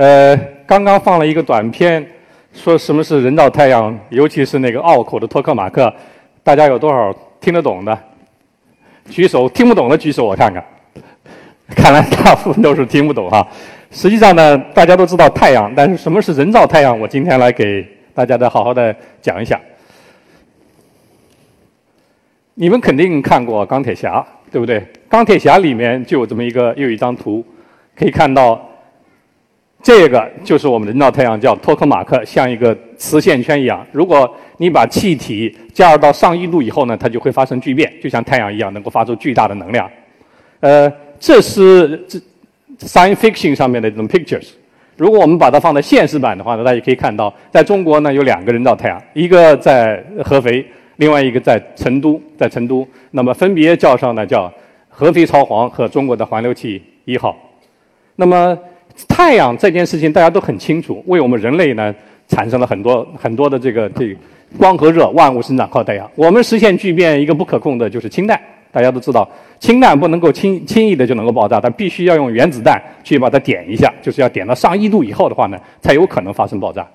呃，刚刚放了一个短片，说什么是人造太阳，尤其是那个拗口的托克马克，大家有多少听得懂的？举手，听不懂的举手，我看看。看来大部分都是听不懂哈。实际上呢，大家都知道太阳，但是什么是人造太阳？我今天来给大家再好好的讲一下。你们肯定看过钢铁侠，对不对？钢铁侠里面就有这么一个，又一张图，可以看到。这个就是我们的人造太阳，叫托克马克，像一个磁线圈一样。如果你把气体加热到上亿度以后呢，它就会发生聚变，就像太阳一样，能够发出巨大的能量。呃，这是这 science fiction 上面的这种 pictures。如果我们把它放在现实版的话呢，大家可以看到，在中国呢有两个人造太阳，一个在合肥，另外一个在成都，在成都。那么分别叫上呢叫合肥超黄和中国的环流器一号。那么太阳这件事情大家都很清楚，为我们人类呢产生了很多很多的这个这个光和热，万物生长靠太阳。我们实现聚变一个不可控的就是氢弹，大家都知道，氢弹不能够轻轻易的就能够爆炸，它必须要用原子弹去把它点一下，就是要点到上亿度以后的话呢，才有可能发生爆炸。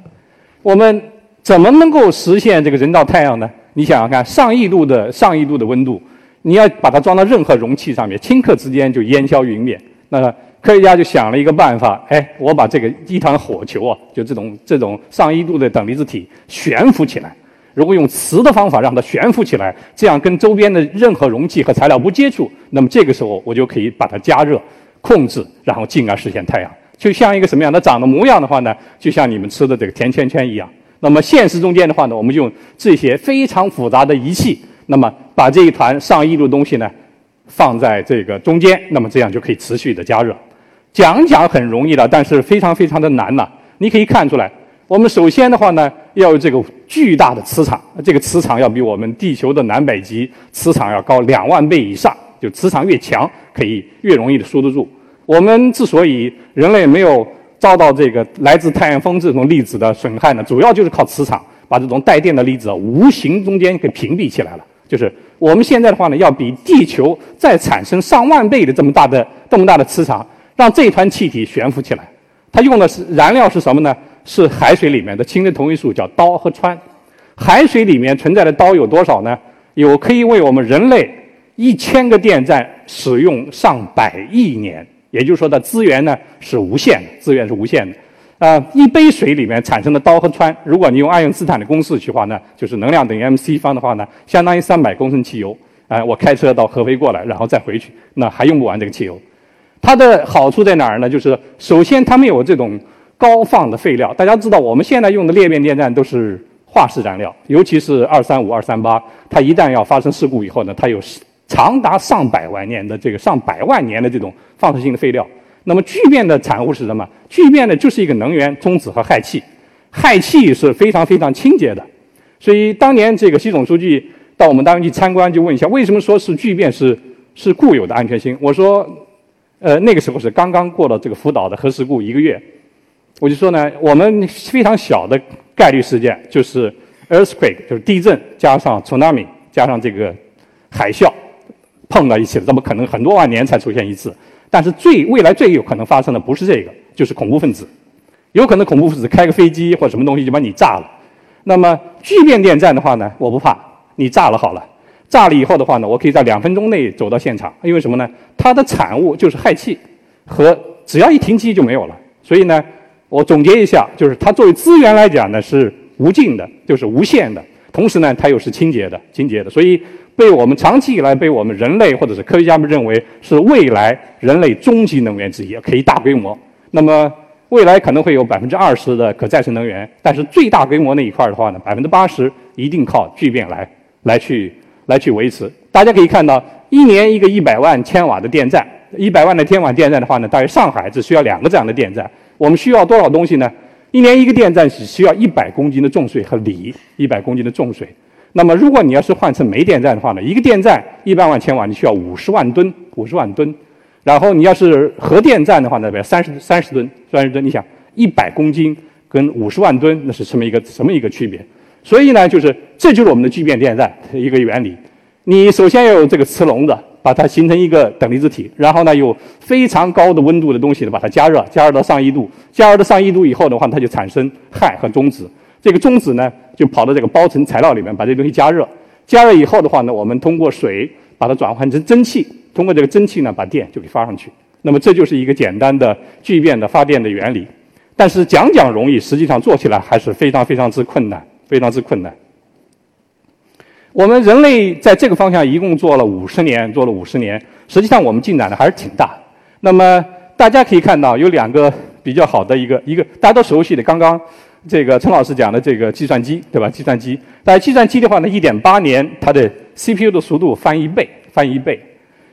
我们怎么能够实现这个人造太阳呢？你想想看，上亿度的上亿度的温度，你要把它装到任何容器上面，顷刻之间就烟消云灭。那科学家就想了一个办法，哎，我把这个一团火球啊，就这种这种上亿度的等离子体悬浮起来。如果用磁的方法让它悬浮起来，这样跟周边的任何容器和材料不接触，那么这个时候我就可以把它加热、控制，然后进而实现太阳。就像一个什么样？它长的模样的话呢，就像你们吃的这个甜圈圈一样。那么现实中间的话呢，我们用这些非常复杂的仪器，那么把这一团上亿度东西呢放在这个中间，那么这样就可以持续的加热。讲讲很容易的，但是非常非常的难呐。你可以看出来，我们首先的话呢，要有这个巨大的磁场，这个磁场要比我们地球的南北极磁场要高两万倍以上。就磁场越强，可以越容易的输得住。我们之所以人类没有遭到这个来自太阳风这种粒子的损害呢，主要就是靠磁场把这种带电的粒子无形中间给屏蔽起来了。就是我们现在的话呢，要比地球再产生上万倍的这么大的这么大的磁场。让这一团气体悬浮起来，它用的是燃料是什么呢？是海水里面的氢的同位素，叫氘和氚。海水里面存在的氘有多少呢？有可以为我们人类一千个电站使用上百亿年，也就是说，它资源呢是无限的，资源是无限的。啊，一杯水里面产生的氘和氚，如果你用爱因斯坦的公式去话呢，就是能量等于 mc 方的话呢，相当于三百公升汽油。哎，我开车到合肥过来，然后再回去，那还用不完这个汽油。它的好处在哪儿呢？就是首先它没有这种高放的废料。大家知道，我们现在用的裂变电站都是化石燃料，尤其是二三五、二三八，它一旦要发生事故以后呢，它有长达上百万年的这个上百万年的这种放射性的废料。那么聚变的产物是什么？聚变呢就是一个能源，中子和氦气。氦气是非常非常清洁的。所以当年这个习总书记到我们单位去参观，就问一下，为什么说是聚变是是固有的安全性？我说。呃，那个时候是刚刚过了这个福岛的核事故一个月，我就说呢，我们非常小的概率事件就是 earthquake，就是地震加上 tsunami 加上这个海啸碰到一起了，怎么可能很多万年才出现一次。但是最未来最有可能发生的不是这个，就是恐怖分子，有可能恐怖分子开个飞机或什么东西就把你炸了。那么聚变电站的话呢，我不怕，你炸了好了。炸了以后的话呢，我可以在两分钟内走到现场，因为什么呢？它的产物就是氦气，和只要一停机就没有了。所以呢，我总结一下，就是它作为资源来讲呢是无尽的，就是无限的。同时呢，它又是清洁的，清洁的。所以被我们长期以来被我们人类或者是科学家们认为是未来人类终极能源之一，可以大规模。那么未来可能会有百分之二十的可再生能源，但是最大规模那一块的话呢，百分之八十一定靠聚变来来去。来去维持，大家可以看到，一年一个一百万千瓦的电站，一百万的天瓦电站的话呢，大约上海只需要两个这样的电站。我们需要多少东西呢？一年一个电站只需要一百公斤的重水和锂，一百公斤的重水。那么如果你要是换成煤电站的话呢，一个电站一百万千瓦，你需要五十万吨，五十万吨。然后你要是核电站的话呢，三十三十吨，三十吨。你想一百公斤跟五十万吨，那是什么一个什么一个区别？所以呢，就是这就是我们的聚变电站一个原理。你首先要有这个磁笼子，把它形成一个等离子体，然后呢，有非常高的温度的东西呢，把它加热，加热到上亿度，加热到上亿度以后的话，它就产生氦和中子。这个中子呢，就跑到这个包层材料里面，把这东西加热。加热以后的话呢，我们通过水把它转换成蒸汽，通过这个蒸汽呢，把电就给发上去。那么这就是一个简单的聚变的发电的原理。但是讲讲容易，实际上做起来还是非常非常之困难，非常之困难。我们人类在这个方向一共做了五十年，做了五十年，实际上我们进展的还是挺大。那么大家可以看到有两个比较好的一个一个大家都熟悉的，刚刚这个陈老师讲的这个计算机，对吧？计算机，在计算机的话呢，一点八年它的 CPU 的速度翻一倍，翻一倍。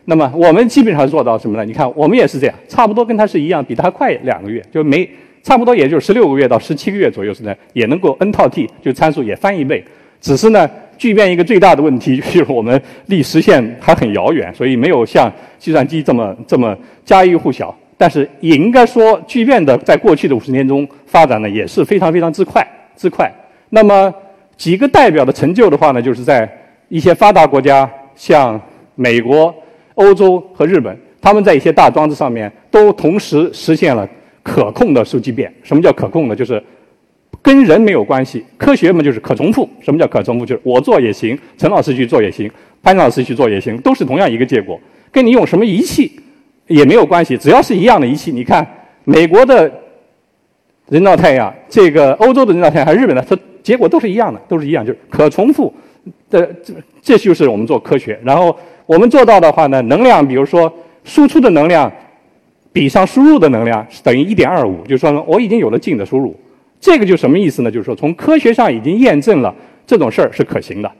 那么我们基本上做到什么呢？你看我们也是这样，差不多跟它是一样，比它快两个月，就没差不多也就是十六个月到十七个月左右是呢，也能够 n 套 t 就参数也翻一倍，只是呢。聚变一个最大的问题 就是我们离实现还很遥远，所以没有像计算机这么这么家喻户晓。但是也应该说，聚变的在过去的五十年中发展呢也是非常非常之快之快。那么几个代表的成就的话呢，就是在一些发达国家，像美国、欧洲和日本，他们在一些大装置上面都同时实现了可控的数据变。什么叫可控呢？就是。跟人没有关系，科学嘛就是可重复。什么叫可重复？就是我做也行，陈老师去做也行，潘老师去做也行，都是同样一个结果。跟你用什么仪器也没有关系，只要是一样的仪器。你看，美国的人造太阳，这个欧洲的人造太阳，还是日本的，它结果都是一样的，都是一样，就是可重复的。这这就是我们做科学。然后我们做到的话呢，能量，比如说输出的能量比上输入的能量是等于一点二五，就是说我已经有了净的输入。这个就什么意思呢？就是说，从科学上已经验证了这种事儿是可行的，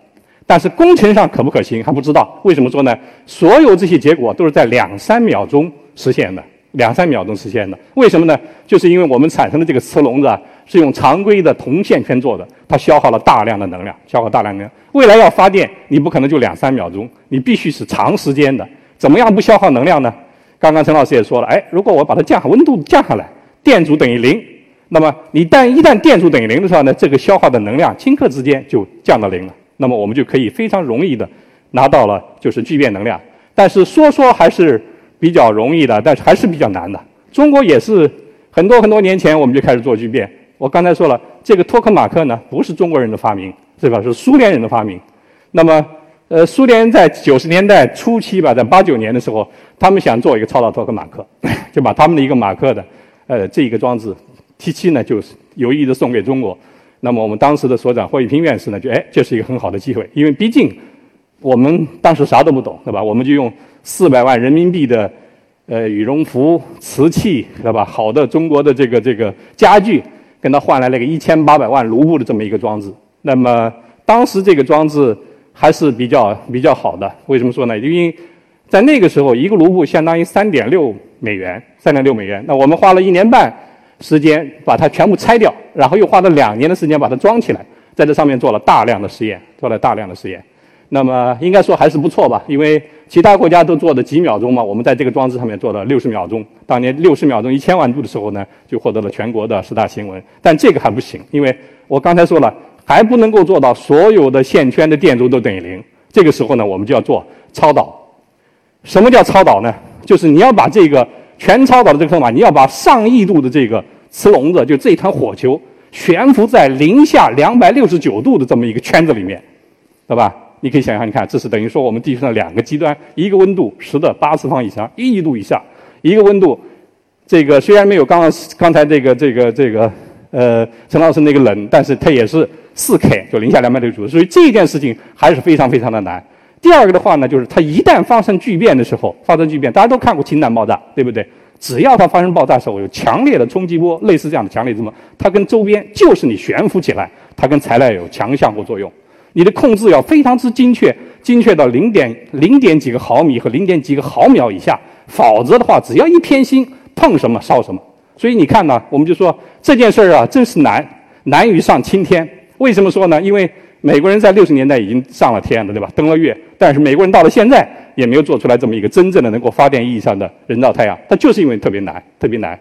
但是工程上可不可行还不知道。为什么说呢？所有这些结果都是在两三秒钟实现的，两三秒钟实现的。为什么呢？就是因为我们产生的这个磁笼子啊，是用常规的铜线圈做的，它消耗了大量的能量，消耗大量能量。未来要发电，你不可能就两三秒钟，你必须是长时间的。怎么样不消耗能量呢？刚刚陈老师也说了，哎，如果我把它降温度降下来，电阻等于零。那么，你但一旦电阻等于零的时候呢，这个消耗的能量顷刻之间就降到零了。那么我们就可以非常容易的拿到了就是聚变能量。但是说说还是比较容易的，但是还是比较难的。中国也是很多很多年前我们就开始做聚变。我刚才说了，这个托克马克呢不是中国人的发明，是吧？是苏联人的发明。那么，呃，苏联在九十年代初期吧，在八九年的时候，他们想做一个超导托克马克，就把他们的一个马克的呃这一个装置。七七呢，就是有意的送给中国。那么我们当时的所长霍玉平院士呢，就哎，这是一个很好的机会，因为毕竟我们当时啥都不懂，对吧？我们就用四百万人民币的呃羽绒服、瓷器，对吧？好的中国的这个这个家具，跟他换来了个一千八百万卢布的这么一个装置。那么当时这个装置还是比较比较好的。为什么说呢？因为在那个时候，一个卢布相当于三点六美元，三点六美元。那我们花了一年半。时间把它全部拆掉，然后又花了两年的时间把它装起来，在这上面做了大量的实验，做了大量的实验。那么应该说还是不错吧？因为其他国家都做的几秒钟嘛，我们在这个装置上面做了六十秒钟。当年六十秒钟一千万度的时候呢，就获得了全国的十大新闻。但这个还不行，因为我刚才说了，还不能够做到所有的线圈的电阻都等于零。这个时候呢，我们就要做超导。什么叫超导呢？就是你要把这个。全超导的这个方法，你要把上亿度的这个磁笼子，就这一团火球，悬浮在零下两百六十九度的这么一个圈子里面，对吧？你可以想象，你看，这是等于说我们地球上两个极端，一个温度十的八次方以上，一亿度以下；一个温度，这个虽然没有刚刚刚才这个这个这个呃陈老师那个冷，但是它也是四 K，就零下两百六十九度。所以这件事情还是非常非常的难。第二个的话呢，就是它一旦发生聚变的时候，发生聚变，大家都看过氢弹爆炸，对不对？只要它发生爆炸时候有强烈的冲击波，类似这样的强烈什么，它跟周边就是你悬浮起来，它跟材料有强相互作用。你的控制要非常之精确，精确到零点零点几个毫米和零点几个毫秒以下，否则的话，只要一偏心，碰什么烧什么。所以你看呢，我们就说这件事儿啊，真是难，难于上青天。为什么说呢？因为美国人在六十年代已经上了天了，对吧？登了月，但是美国人到了现在也没有做出来这么一个真正的能够发电意义上的人造太阳，它就是因为特别难，特别难。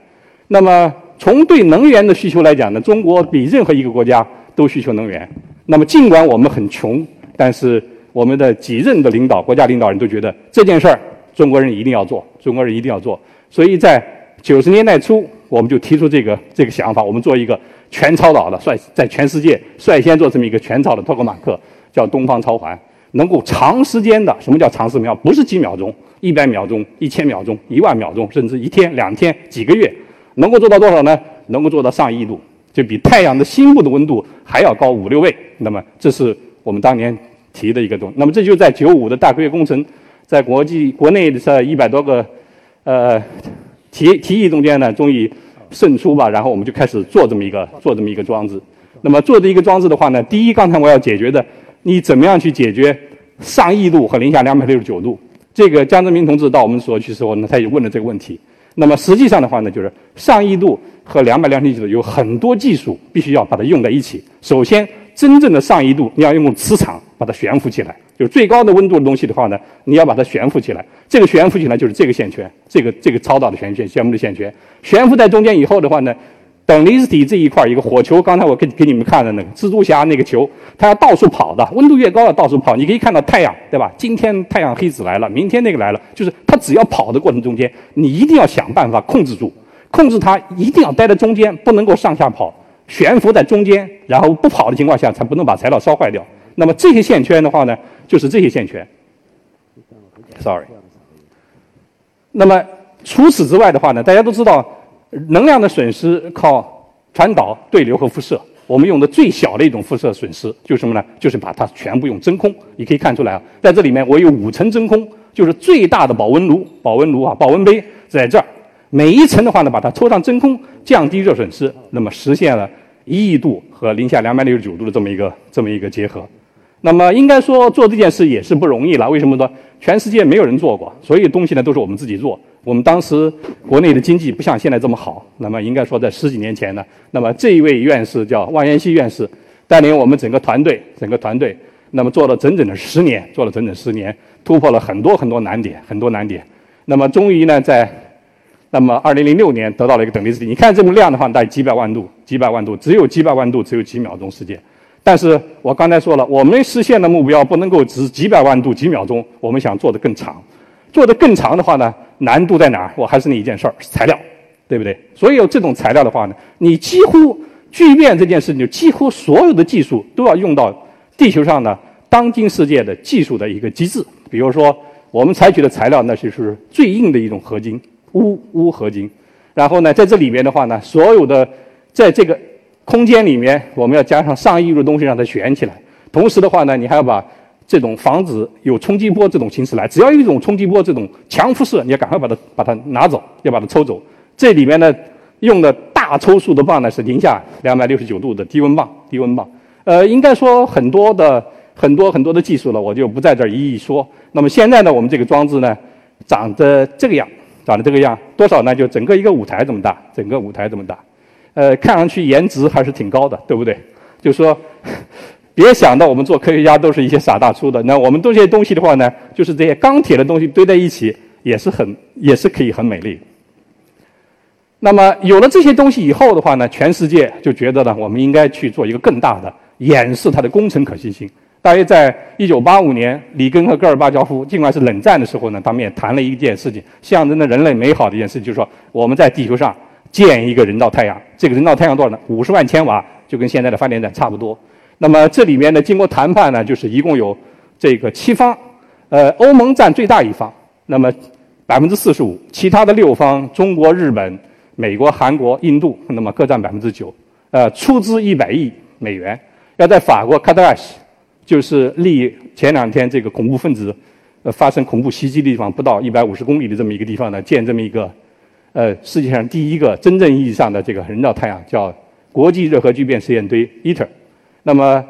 那么从对能源的需求来讲呢，中国比任何一个国家都需求能源。那么尽管我们很穷，但是我们的几任的领导、国家领导人都觉得这件事儿中国人一定要做，中国人一定要做。所以在九十年代初，我们就提出这个这个想法，我们做一个。全超导的率在全世界率先做这么一个全超的托克马克，叫东方超环，能够长时间的，什么叫长时间？不是几秒钟，一百秒钟、一千秒钟、一万秒钟，甚至一天、两天、几个月，能够做到多少呢？能够做到上亿度，就比太阳的心部的温度还要高五六倍。那么这是我们当年提的一个东。那么这就在九五的大科学工程，在国际国内的这一百多个呃提提议中间呢，终于。胜出吧，然后我们就开始做这么一个做这么一个装置。那么做这一个装置的话呢，第一，刚才我要解决的，你怎么样去解决上亿度和零下两百六十九度？这个江泽民同志到我们所去时候呢，他也问了这个问题。那么实际上的话呢，就是上亿度和两百两十九度有很多技术必须要把它用在一起。首先，真正的上亿度你要用磁场把它悬浮起来。就是最高的温度的东西的话呢，你要把它悬浮起来。这个悬浮起来就是这个线圈，这个这个超导的线圈，悬浮的线圈悬浮在中间以后的话呢，等离子体这一块一个火球，刚才我给给你们看的那个蜘蛛侠那个球，它要到处跑的，温度越高要到处跑。你可以看到太阳，对吧？今天太阳黑子来了，明天那个来了，就是它只要跑的过程中间，你一定要想办法控制住，控制它一定要待在中间，不能够上下跑，悬浮在中间，然后不跑的情况下才不能把材料烧坏掉。那么这些线圈的话呢？就是这些线圈，sorry。那么除此之外的话呢，大家都知道，能量的损失靠传导、对流和辐射。我们用的最小的一种辐射损失就是什么呢？就是把它全部用真空。你可以看出来啊，在这里面我有五层真空，就是最大的保温炉、保温炉啊、保温杯在这儿。每一层的话呢，把它抽上真空，降低热损失，那么实现了一亿度和零下两百六十九度的这么一个这么一个结合。那么应该说做这件事也是不容易了。为什么呢？全世界没有人做过，所有东西呢都是我们自己做。我们当时国内的经济不像现在这么好。那么应该说在十几年前呢，那么这一位院士叫万延熙院士，带领我们整个团队，整个团队，那么做了整整的十年，做了整整十年，突破了很多很多难点，很多难点。那么终于呢，在那么二零零六年得到了一个等离子体。你看这么亮的话，大概几百万度，几百万度，只有几百万度，只有几秒钟时间。但是我刚才说了，我们实现的目标不能够只几百万度几秒钟，我们想做得更长，做得更长的话呢，难度在哪儿？我还是那一件事儿，材料，对不对？所以有这种材料的话呢，你几乎聚变这件事情，几乎所有的技术都要用到地球上呢当今世界的技术的一个机制。比如说，我们采取的材料那就是最硬的一种合金，钨钨合金。然后呢，在这里面的话呢，所有的在这个。空间里面，我们要加上上亿度的东西让它悬起来。同时的话呢，你还要把这种防止有冲击波这种形式来。只要有一种冲击波这种强辐射，你要赶快把它把它拿走，要把它抽走。这里面呢，用的大抽数的棒呢是零下两百六十九度的低温棒，低温棒。呃，应该说很多的很多很多的技术了，我就不在这儿一一说。那么现在呢，我们这个装置呢，长得这个样，长得这个样，多少呢？就整个一个舞台这么大，整个舞台这么大。呃，看上去颜值还是挺高的，对不对？就说，别想到我们做科学家都是一些傻大粗的。那我们这些东西的话呢，就是这些钢铁的东西堆在一起，也是很，也是可以很美丽。那么有了这些东西以后的话呢，全世界就觉得呢，我们应该去做一个更大的演示它的工程可行性。大约在一九八五年，里根和戈尔巴乔夫，尽管是冷战的时候呢，他们也谈了一件事情，象征着人类美好的一件事情，就是说我们在地球上。建一个人造太阳，这个人造太阳多少呢？五十万千瓦，就跟现在的发电站差不多。那么这里面呢，经过谈判呢，就是一共有这个七方，呃，欧盟占最大一方，那么百分之四十五，其他的六方，中国、日本、美国、韩国、印度，那么各占百分之九，呃，出资一百亿美元，要在法国卡特艾什，就是离前两天这个恐怖分子呃发生恐怖袭击的地方不到一百五十公里的这么一个地方呢，建这么一个。呃，世界上第一个真正意义上的这个人造太阳叫国际热核聚变实验堆 （ITER），那么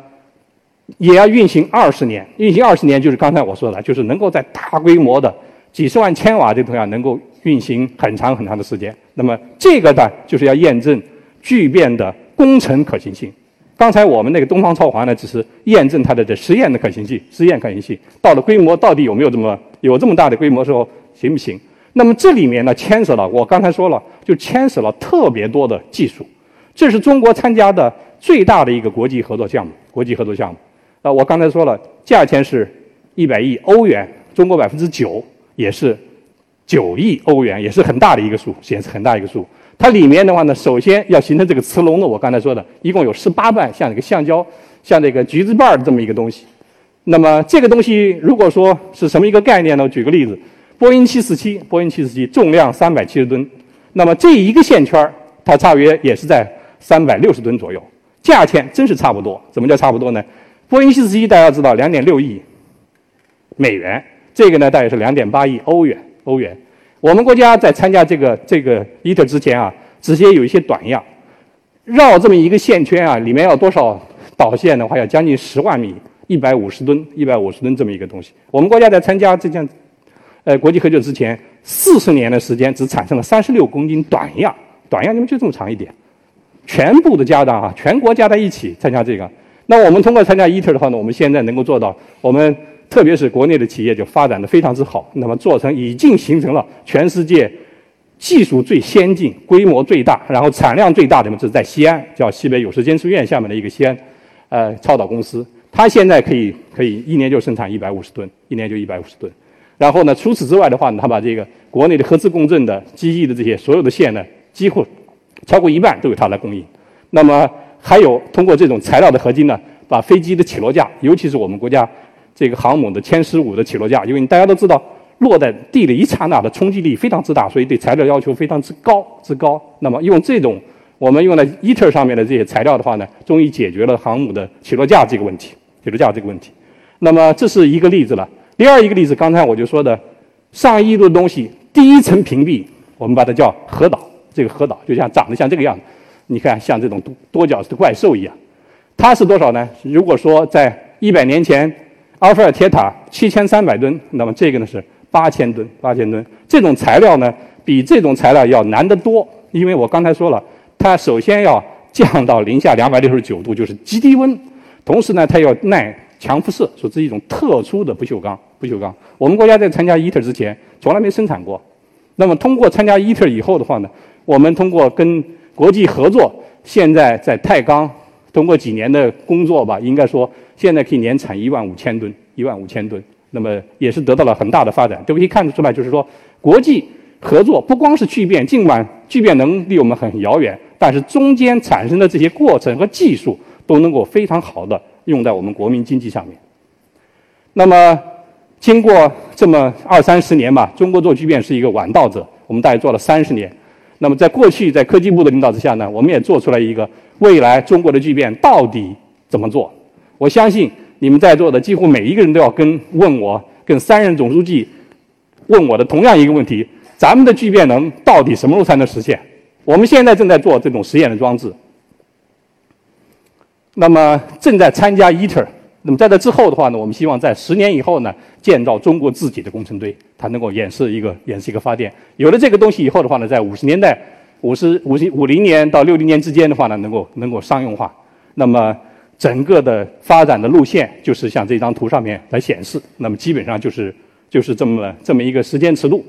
也要运行二十年。运行二十年就是刚才我说的，就是能够在大规模的几十万千瓦这个样能够运行很长很长的时间。那么这个呢，就是要验证聚变的工程可行性。刚才我们那个东方超华呢，只是验证它的这实验的可行性，实验可行性到了规模到底有没有这么有这么大的规模时候行不行？那么这里面呢，牵涉了我刚才说了，就牵涉了特别多的技术。这是中国参加的最大的一个国际合作项目，国际合作项目。啊，我刚才说了，价钱是一百亿欧元，中国百分之九也是九亿欧元，也是很大的一个数，显示很大一个数。它里面的话呢，首先要形成这个磁笼的，我刚才说的，一共有十八瓣，像这个橡胶，像这个橘子瓣的这么一个东西。那么这个东西如果说是什么一个概念呢？举个例子，波音七四七，波音七四七重量三百七十吨，那么这一个线圈它大约也是在三百六十吨左右，价钱真是差不多。怎么叫差不多呢？波音七四七大家知道两点六亿美元，这个呢大约是两点八亿欧元。欧元，我们国家在参加这个这个 ITER 之前啊，直接有一些短样，绕这么一个线圈啊，里面要多少导线的话，要将近十万米，一百五十吨，一百五十吨这么一个东西。我们国家在参加这项呃国际合作之前，四十年的时间只产生了三十六公斤短样，短样你们就这么长一点，全部的家长啊，全国加在一起参加这个。那我们通过参加 ITER 的话呢，我们现在能够做到，我们特别是国内的企业就发展的非常之好，那么做成已经形成了全世界技术最先进、规模最大、然后产量最大的，这是在西安，叫西北有识监测院下面的一个西安呃超导公司，它现在可以可以一年就生产一百五十吨，一年就一百五十吨。然后呢，除此之外的话呢，它把这个国内的核磁共振的机翼的这些所有的线呢，几乎超过一半都由它来供应。那么还有通过这种材料的合金呢，把飞机的起落架，尤其是我们国家这个航母的歼十五的起落架，因为大家都知道落在地的一刹那的冲击力非常之大，所以对材料要求非常之高之高。那么用这种我们用在 ITER 上面的这些材料的话呢，终于解决了航母的起落架这个问题，起落架这个问题。那么这是一个例子了。第二一个例子，刚才我就说的上亿度的东西，第一层屏蔽，我们把它叫核岛，这个核岛就像长得像这个样子。你看，像这种多多角的怪兽一样，它是多少呢？如果说在一百年前，阿菲尔铁塔七千三百吨，那么这个呢是八千吨，八千吨。这种材料呢，比这种材料要难得多，因为我刚才说了，它首先要降到零下两百六十九度，就是极低温，同时呢，它要耐强辐射，所以这是一种特殊的不锈钢。不锈钢，我们国家在参加 ITER 之前从来没生产过。那么通过参加 ITER 以后的话呢，我们通过跟国际合作，现在在太钢通过几年的工作吧，应该说现在可以年产一万五千吨，一万五千吨。那么也是得到了很大的发展。这可以看得出来，就是说国际合作不光是聚变，尽管聚变能离我们很遥远，但是中间产生的这些过程和技术都能够非常好的用在我们国民经济上面。那么经过这么二三十年吧，中国做聚变是一个晚稻者，我们大概做了三十年。那么，在过去，在科技部的领导之下呢，我们也做出来一个未来中国的聚变到底怎么做？我相信你们在座的几乎每一个人都要跟问我，跟三任总书记问我的同样一个问题：咱们的聚变能到底什么时候才能实现？我们现在正在做这种实验的装置，那么正在参加 ITER。那么在这之后的话呢，我们希望在十年以后呢，建造中国自己的工程堆，它能够演示一个演示一个发电。有了这个东西以后的话呢，在五十年代、五十五十五零年到六零年之间的话呢，能够能够商用化。那么整个的发展的路线就是像这张图上面来显示。那么基本上就是就是这么这么一个时间尺度。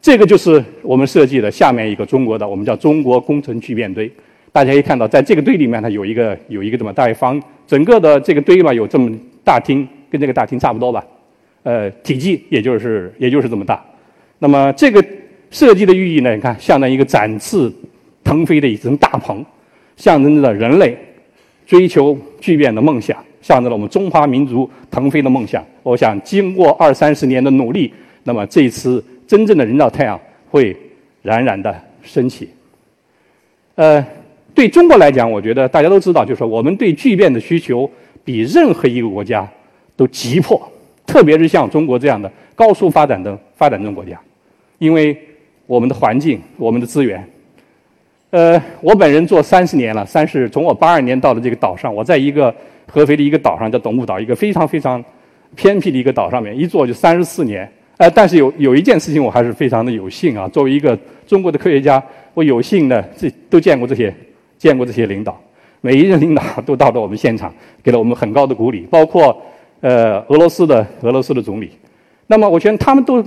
这个就是我们设计的下面一个中国的，我们叫中国工程聚变堆。大家可以看到，在这个堆里面呢，有一个有一个这么大一方，整个的这个堆嘛，有这么大厅，跟这个大厅差不多吧，呃，体积也就是也就是这么大。那么这个设计的寓意呢，你看，象征一个展翅腾飞的一层大棚，象征着人类追求巨变的梦想，象征了我们中华民族腾飞的梦想。我想，经过二三十年的努力，那么这次真正的人造太阳会冉冉的升起，呃。对中国来讲，我觉得大家都知道，就是我们对聚变的需求比任何一个国家都急迫，特别是像中国这样的高速发展的发展中国家，因为我们的环境、我们的资源。呃，我本人做三十年了，三十从我八二年到了这个岛上，我在一个合肥的一个岛上叫董木岛，一个非常非常偏僻的一个岛上面，一做就三十四年。呃，但是有有一件事情我还是非常的有幸啊，作为一个中国的科学家，我有幸呢这都见过这些见过这些领导，每一任领导都到了我们现场，给了我们很高的鼓励，包括呃俄罗斯的俄罗斯的总理。那么我觉得他们都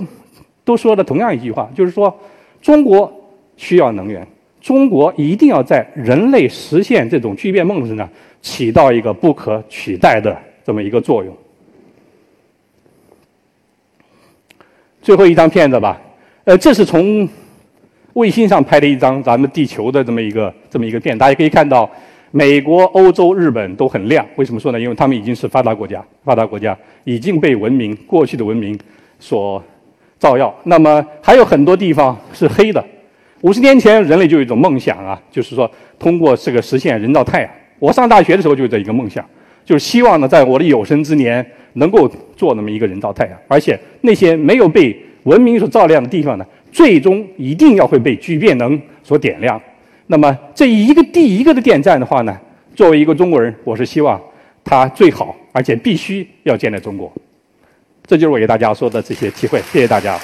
都说了同样一句话，就是说中国需要能源，中国一定要在人类实现这种巨变梦身上起到一个不可取代的这么一个作用。最后一张片子吧，呃，这是从卫星上拍的一张咱们地球的这么一个这么一个片，大家可以看到，美国、欧洲、日本都很亮。为什么说呢？因为他们已经是发达国家，发达国家已经被文明过去的文明所照耀。那么还有很多地方是黑的。五十年前，人类就有一种梦想啊，就是说通过这个实现人造太阳。我上大学的时候就有这一个梦想，就是希望呢，在我的有生之年。能够做那么一个人造太阳，而且那些没有被文明所照亮的地方呢，最终一定要会被聚变能所点亮。那么这一个第一个的电站的话呢，作为一个中国人，我是希望它最好，而且必须要建在中国。这就是我给大家说的这些机会，谢谢大家。